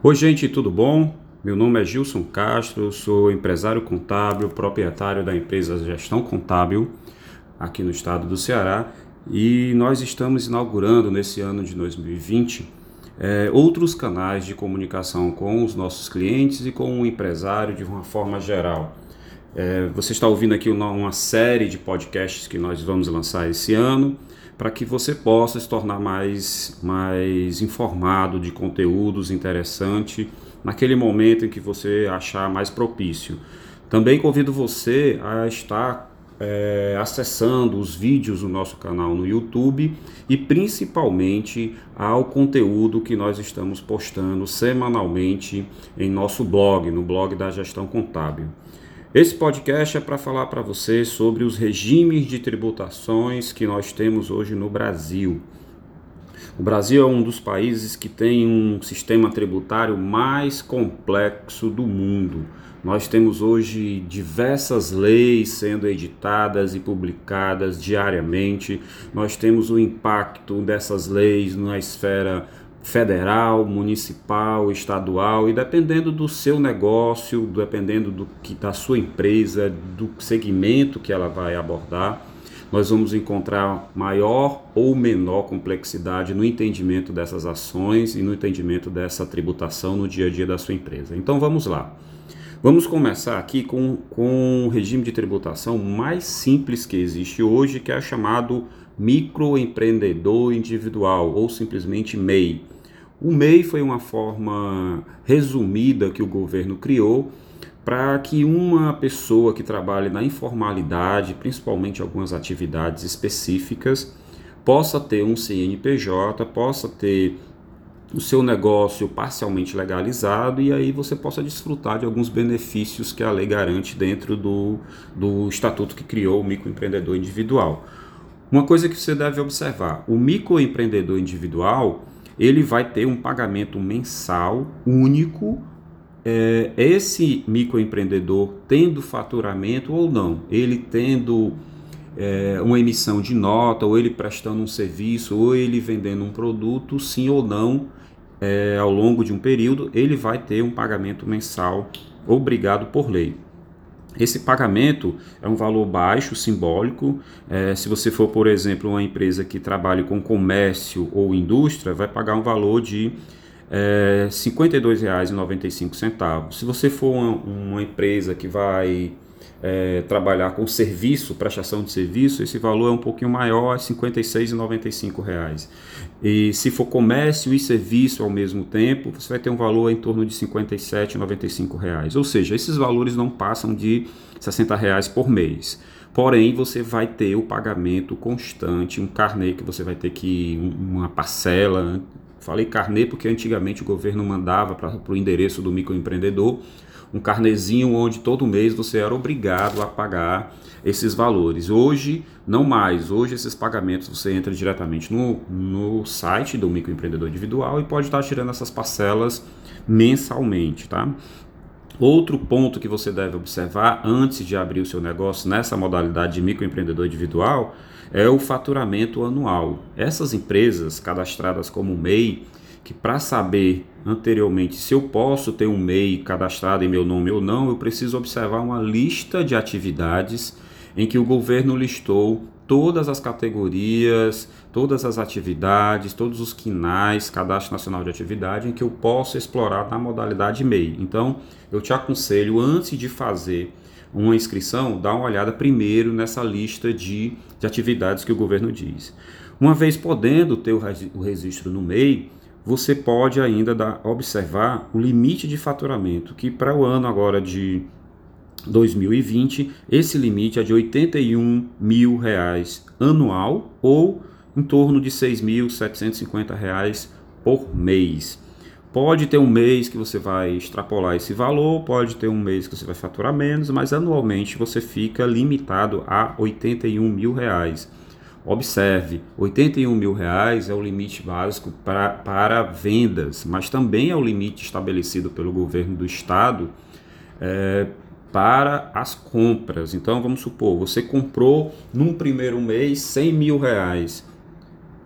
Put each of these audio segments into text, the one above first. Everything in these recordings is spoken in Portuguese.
Oi, gente, tudo bom? Meu nome é Gilson Castro, sou empresário contábil, proprietário da empresa Gestão Contábil aqui no estado do Ceará e nós estamos inaugurando nesse ano de 2020 é, outros canais de comunicação com os nossos clientes e com o empresário de uma forma geral. É, você está ouvindo aqui uma, uma série de podcasts que nós vamos lançar esse ano para que você possa se tornar mais, mais informado de conteúdos interessantes naquele momento em que você achar mais propício. Também convido você a estar é, acessando os vídeos do nosso canal no YouTube e principalmente ao conteúdo que nós estamos postando semanalmente em nosso blog, no blog da Gestão Contábil. Esse podcast é para falar para você sobre os regimes de tributações que nós temos hoje no Brasil. O Brasil é um dos países que tem um sistema tributário mais complexo do mundo. Nós temos hoje diversas leis sendo editadas e publicadas diariamente. Nós temos o impacto dessas leis na esfera federal, municipal, estadual e dependendo do seu negócio, dependendo do que da sua empresa, do segmento que ela vai abordar, nós vamos encontrar maior ou menor complexidade no entendimento dessas ações e no entendimento dessa tributação no dia a dia da sua empresa. Então vamos lá. Vamos começar aqui com, com o regime de tributação mais simples que existe hoje, que é chamado microempreendedor individual ou simplesmente MEI. O MEI foi uma forma resumida que o governo criou para que uma pessoa que trabalhe na informalidade, principalmente algumas atividades específicas, possa ter um CNPJ, possa ter o seu negócio parcialmente legalizado e aí você possa desfrutar de alguns benefícios que a lei garante dentro do, do estatuto que criou o microempreendedor individual. Uma coisa que você deve observar, o microempreendedor individual, ele vai ter um pagamento mensal único. É, esse microempreendedor tendo faturamento ou não, ele tendo é, uma emissão de nota, ou ele prestando um serviço, ou ele vendendo um produto, sim ou não, é, ao longo de um período, ele vai ter um pagamento mensal obrigado por lei. Esse pagamento é um valor baixo, simbólico. É, se você for, por exemplo, uma empresa que trabalha com comércio ou indústria, vai pagar um valor de é, R$ 52,95. Se você for uma, uma empresa que vai é, trabalhar com serviço, prestação de serviço, esse valor é um pouquinho maior, é R$ 56,95. E se for comércio e serviço ao mesmo tempo, você vai ter um valor em torno de R$ 57,95. Ou seja, esses valores não passam de 60 reais por mês. Porém, você vai ter o pagamento constante, um carnê que você vai ter que uma parcela. Falei carnê porque antigamente o governo mandava para o endereço do microempreendedor um carnezinho onde todo mês você era obrigado a pagar esses valores. Hoje, não mais. Hoje, esses pagamentos você entra diretamente no, no site do microempreendedor individual e pode estar tirando essas parcelas mensalmente, tá? Outro ponto que você deve observar antes de abrir o seu negócio nessa modalidade de microempreendedor individual é o faturamento anual. Essas empresas cadastradas como MEI, que para saber anteriormente se eu posso ter um MEI cadastrado em meu nome ou não, eu preciso observar uma lista de atividades em que o governo listou todas as categorias, todas as atividades, todos os quinais, Cadastro Nacional de Atividade, em que eu posso explorar na modalidade MEI. Então, eu te aconselho, antes de fazer uma inscrição, dá uma olhada primeiro nessa lista de, de atividades que o governo diz. Uma vez podendo ter o registro no MEI, você pode ainda dar, observar o limite de faturamento, que para o ano agora de 2020, esse limite é de 81 mil reais anual ou em torno de 6.750 reais por mês. Pode ter um mês que você vai extrapolar esse valor, pode ter um mês que você vai faturar menos, mas anualmente você fica limitado a 81 mil reais. Observe, 81 mil reais é o limite básico pra, para vendas, mas também é o limite estabelecido pelo governo do estado é, para as compras. Então vamos supor, você comprou num primeiro mês 100 mil reais.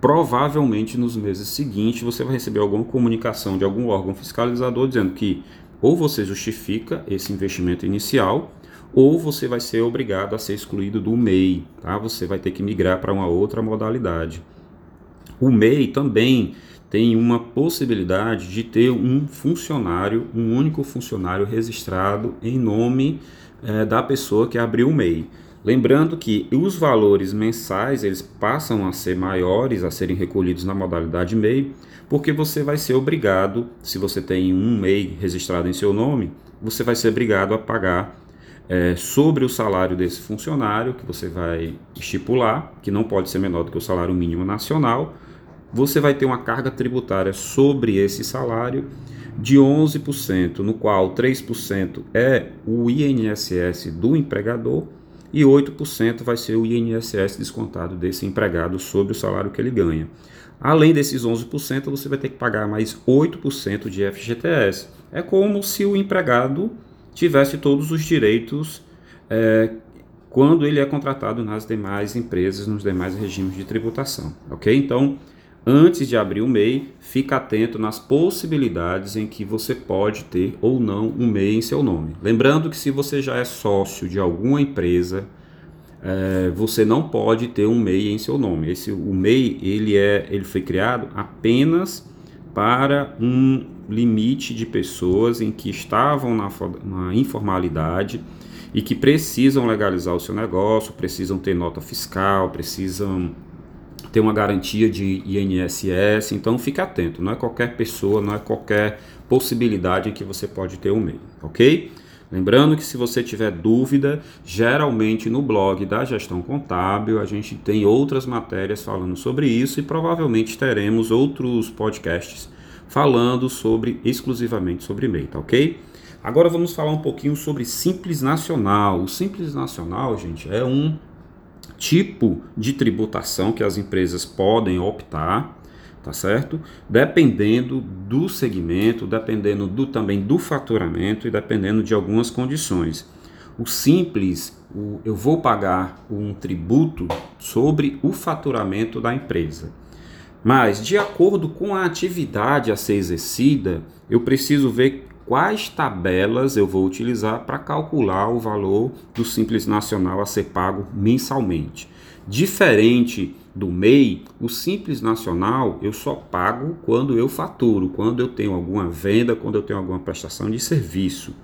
provavelmente nos meses seguintes você vai receber alguma comunicação de algum órgão fiscalizador dizendo que ou você justifica esse investimento inicial ou você vai ser obrigado a ser excluído do MEI, tá? Você vai ter que migrar para uma outra modalidade. O MEI também tem uma possibilidade de ter um funcionário, um único funcionário registrado em nome é, da pessoa que abriu o MEI. Lembrando que os valores mensais eles passam a ser maiores, a serem recolhidos na modalidade MEI, porque você vai ser obrigado, se você tem um MEI registrado em seu nome, você vai ser obrigado a pagar é, sobre o salário desse funcionário, que você vai estipular, que não pode ser menor do que o salário mínimo nacional, você vai ter uma carga tributária sobre esse salário de 11%, no qual 3% é o INSS do empregador e 8% vai ser o INSS descontado desse empregado sobre o salário que ele ganha. Além desses 11%, você vai ter que pagar mais 8% de FGTS. É como se o empregado tivesse todos os direitos é, quando ele é contratado nas demais empresas, nos demais regimes de tributação, ok? Então, antes de abrir o MEI, fica atento nas possibilidades em que você pode ter ou não um MEI em seu nome. Lembrando que se você já é sócio de alguma empresa, é, você não pode ter um MEI em seu nome. Esse, o MEI ele, é, ele foi criado apenas para um limite de pessoas em que estavam na, na informalidade e que precisam legalizar o seu negócio, precisam ter nota fiscal, precisam ter uma garantia de INSS, então fique atento, não é qualquer pessoa, não é qualquer possibilidade em que você pode ter um MEI, ok? Lembrando que se você tiver dúvida, geralmente no blog da gestão contábil a gente tem outras matérias falando sobre isso e provavelmente teremos outros podcasts falando sobre exclusivamente sobre MEI, tá ok? Agora vamos falar um pouquinho sobre Simples Nacional. O Simples Nacional, gente, é um tipo de tributação que as empresas podem optar, tá certo? Dependendo do segmento, dependendo do também do faturamento e dependendo de algumas condições. O simples, o, eu vou pagar um tributo sobre o faturamento da empresa. Mas, de acordo com a atividade a ser exercida, eu preciso ver quais tabelas eu vou utilizar para calcular o valor do Simples Nacional a ser pago mensalmente. Diferente do MEI, o Simples Nacional eu só pago quando eu faturo, quando eu tenho alguma venda, quando eu tenho alguma prestação de serviço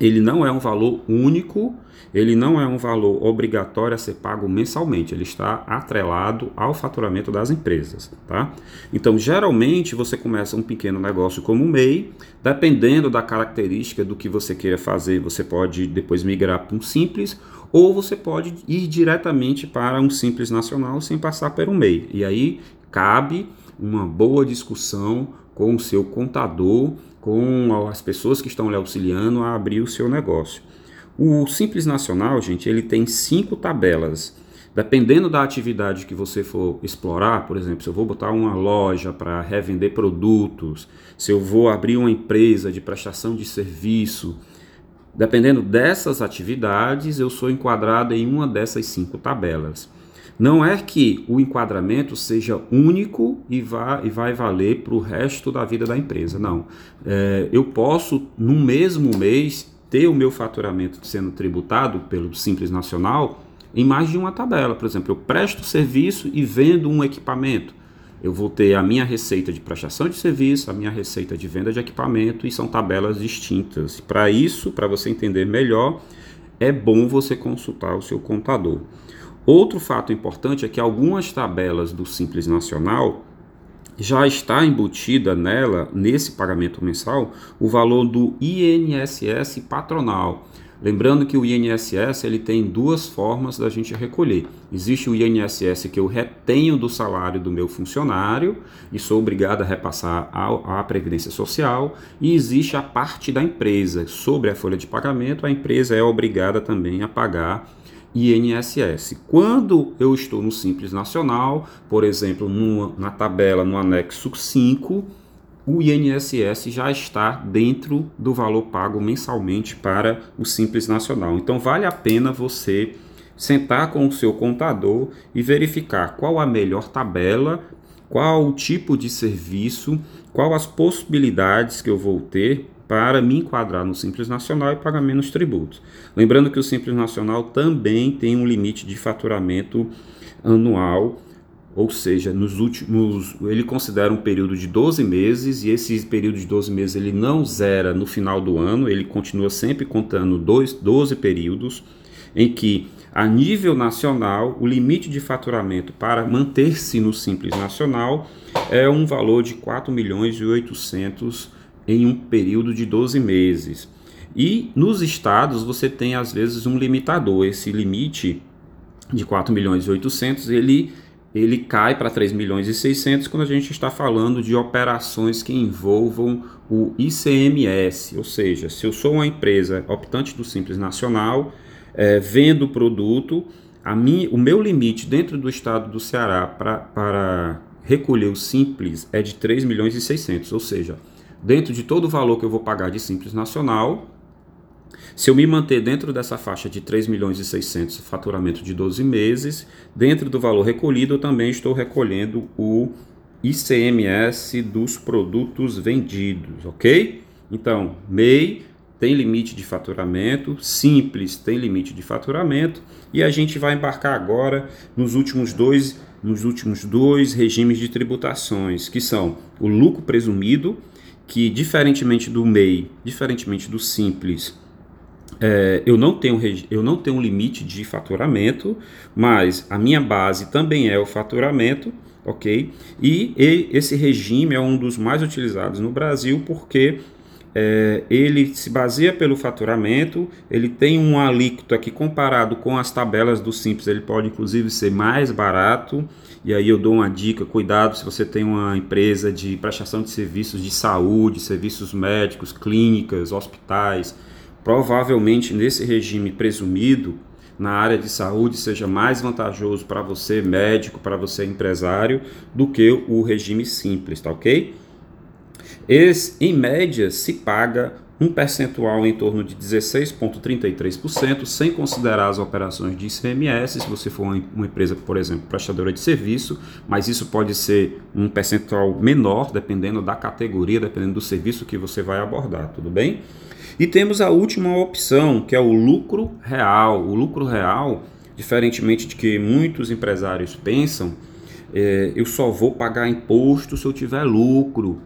ele não é um valor único, ele não é um valor obrigatório a ser pago mensalmente, ele está atrelado ao faturamento das empresas, tá? Então, geralmente você começa um pequeno negócio como MEI, dependendo da característica do que você queira fazer, você pode depois migrar para um simples ou você pode ir diretamente para um simples nacional sem passar um MEI. E aí cabe uma boa discussão com o seu contador com as pessoas que estão lhe auxiliando a abrir o seu negócio. O Simples Nacional, gente, ele tem cinco tabelas. Dependendo da atividade que você for explorar, por exemplo, se eu vou botar uma loja para revender produtos, se eu vou abrir uma empresa de prestação de serviço, dependendo dessas atividades, eu sou enquadrado em uma dessas cinco tabelas. Não é que o enquadramento seja único e, vá, e vai valer para o resto da vida da empresa. Não. É, eu posso, no mesmo mês, ter o meu faturamento sendo tributado pelo Simples Nacional em mais de uma tabela. Por exemplo, eu presto serviço e vendo um equipamento. Eu vou ter a minha receita de prestação de serviço, a minha receita de venda de equipamento e são tabelas distintas. Para isso, para você entender melhor, é bom você consultar o seu contador. Outro fato importante é que algumas tabelas do Simples Nacional já está embutida nela, nesse pagamento mensal, o valor do INSS patronal. Lembrando que o INSS ele tem duas formas da gente recolher. Existe o INSS que eu retenho do salário do meu funcionário e sou obrigado a repassar à, Previdência Social, e existe a parte da empresa. Sobre a folha de pagamento, a empresa é obrigada também a pagar INSS. Quando eu estou no Simples Nacional, por exemplo, numa, na tabela no anexo 5, o INSS já está dentro do valor pago mensalmente para o Simples Nacional. Então vale a pena você sentar com o seu contador e verificar qual a melhor tabela, qual o tipo de serviço, qual as possibilidades que eu vou ter para me enquadrar no Simples Nacional e pagar menos tributos. Lembrando que o Simples Nacional também tem um limite de faturamento anual, ou seja, nos últimos, ele considera um período de 12 meses e esse período de 12 meses ele não zera no final do ano, ele continua sempre contando dois, 12 períodos em que a nível nacional, o limite de faturamento para manter-se no Simples Nacional é um valor de 4 milhões e 800 em um período de 12 meses. E nos estados você tem às vezes um limitador. Esse limite de 4 milhões e 800, ele ele cai para 3 milhões e 600 quando a gente está falando de operações que envolvam o ICMS, ou seja, se eu sou uma empresa optante do Simples Nacional, é, vendo o produto, a mim, o meu limite dentro do estado do Ceará para recolher o Simples é de 3 milhões e 600, ou seja, dentro de todo o valor que eu vou pagar de Simples Nacional, se eu me manter dentro dessa faixa de 3 milhões e 600 faturamento de 12 meses, dentro do valor recolhido eu também estou recolhendo o ICMS dos produtos vendidos, ok? Então, MEI tem limite de faturamento, Simples tem limite de faturamento e a gente vai embarcar agora nos últimos dois, nos últimos dois regimes de tributações, que são o lucro presumido, que diferentemente do MEI, diferentemente do Simples, é, eu, não tenho, eu não tenho um limite de faturamento, mas a minha base também é o faturamento, ok? E, e esse regime é um dos mais utilizados no Brasil porque é, ele se baseia pelo faturamento, ele tem um alíquota que comparado com as tabelas do Simples, ele pode inclusive ser mais barato, e aí eu dou uma dica, cuidado se você tem uma empresa de prestação de serviços de saúde, serviços médicos, clínicas, hospitais, provavelmente nesse regime presumido, na área de saúde seja mais vantajoso para você médico, para você empresário, do que o regime simples, tá ok? Esse, em média, se paga um percentual em torno de 16,33%, sem considerar as operações de ICMS, se você for uma empresa, por exemplo, prestadora de serviço, mas isso pode ser um percentual menor, dependendo da categoria, dependendo do serviço que você vai abordar, tudo bem? E temos a última opção, que é o lucro real. O lucro real, diferentemente de que muitos empresários pensam, é, eu só vou pagar imposto se eu tiver lucro.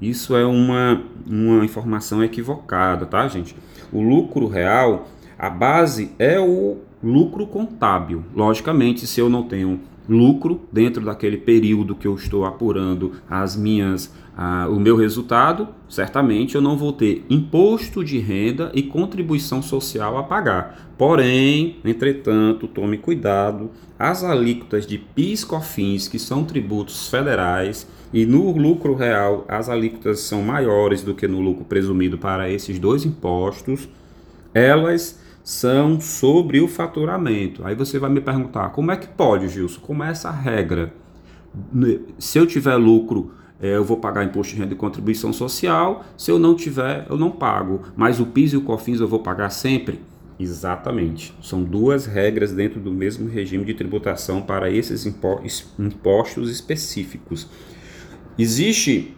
Isso é uma, uma informação equivocada, tá, gente? O lucro real, a base é o lucro contábil. Logicamente, se eu não tenho lucro dentro daquele período que eu estou apurando as minhas ah, o meu resultado, certamente eu não vou ter imposto de renda e contribuição social a pagar. Porém, entretanto, tome cuidado, as alíquotas de PIS, COFINS, que são tributos federais, e no lucro real as alíquotas são maiores do que no lucro presumido para esses dois impostos, elas são sobre o faturamento. Aí você vai me perguntar, como é que pode, Gilson? Como é essa regra? Se eu tiver lucro eu vou pagar imposto de renda e contribuição social. Se eu não tiver, eu não pago. Mas o PIS e o COFINS eu vou pagar sempre? Exatamente. São duas regras dentro do mesmo regime de tributação para esses impostos específicos. Existe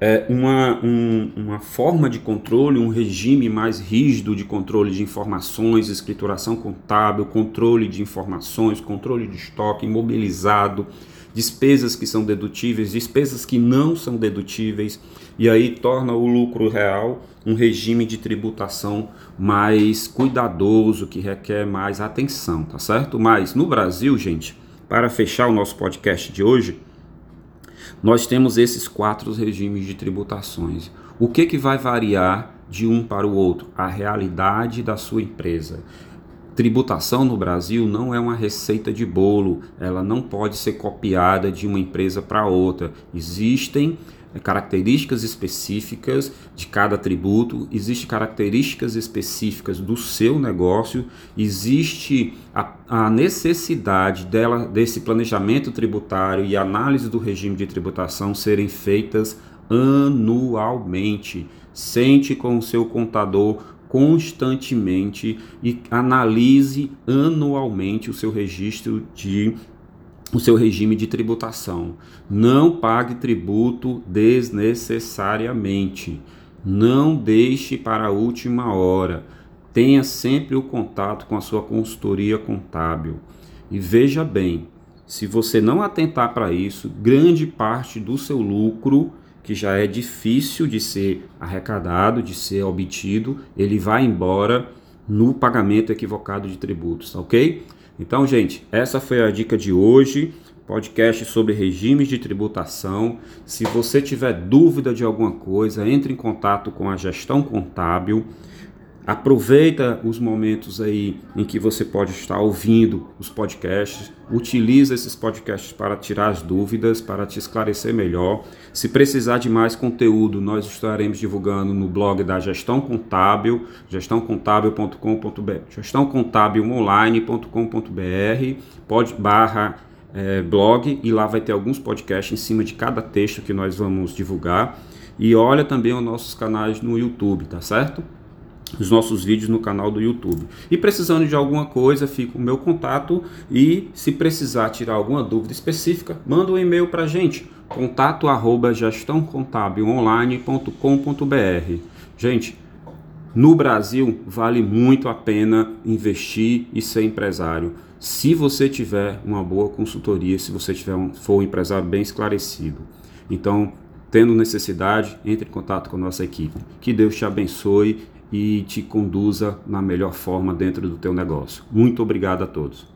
é, uma, um, uma forma de controle, um regime mais rígido de controle de informações, escrituração contábil, controle de informações, controle de estoque imobilizado despesas que são dedutíveis, despesas que não são dedutíveis, e aí torna o lucro real um regime de tributação mais cuidadoso, que requer mais atenção, tá certo? Mas no Brasil, gente, para fechar o nosso podcast de hoje, nós temos esses quatro regimes de tributações. O que, que vai variar de um para o outro? A realidade da sua empresa. Tributação no Brasil não é uma receita de bolo, ela não pode ser copiada de uma empresa para outra. Existem eh, características específicas de cada tributo, existem características específicas do seu negócio, existe a, a, necessidade dela, desse planejamento tributário e análise do regime de tributação serem feitas anualmente. Sente com o seu contador constantemente e analise anualmente o seu registro de o seu regime de tributação. Não pague tributo desnecessariamente. Não deixe para a última hora. Tenha sempre o contato com a sua consultoria contábil. E veja bem, se você não atentar para isso, grande parte do seu lucro, que já é difícil de ser arrecadado, de ser obtido, ele vai embora no pagamento equivocado de tributos, ok? Então, gente, essa foi a dica de hoje podcast sobre regimes de tributação. Se você tiver dúvida de alguma coisa, entre em contato com a gestão contábil. Aproveita os momentos aí em que você pode estar ouvindo os podcasts, utiliza esses podcasts para tirar as dúvidas, para te esclarecer melhor. Se precisar de mais conteúdo, nós estaremos divulgando no blog da Gestão Contábil, gestãocontábil.com.br, gestãocontábilonline.com.br, pode barra é, blog e lá vai ter alguns podcasts em cima de cada texto que nós vamos divulgar. E olha também os nossos canais no YouTube, tá certo? Os nossos vídeos no canal do YouTube. E precisando de alguma coisa, fica o meu contato e se precisar tirar alguma dúvida específica, manda um e-mail para a gente, contato arroba. Gente, no Brasil vale muito a pena investir e ser empresário se você tiver uma boa consultoria, se você tiver um, for um empresário bem esclarecido. Então, tendo necessidade, entre em contato com a nossa equipe. Que Deus te abençoe e te conduza na melhor forma dentro do teu negócio. Muito obrigado a todos.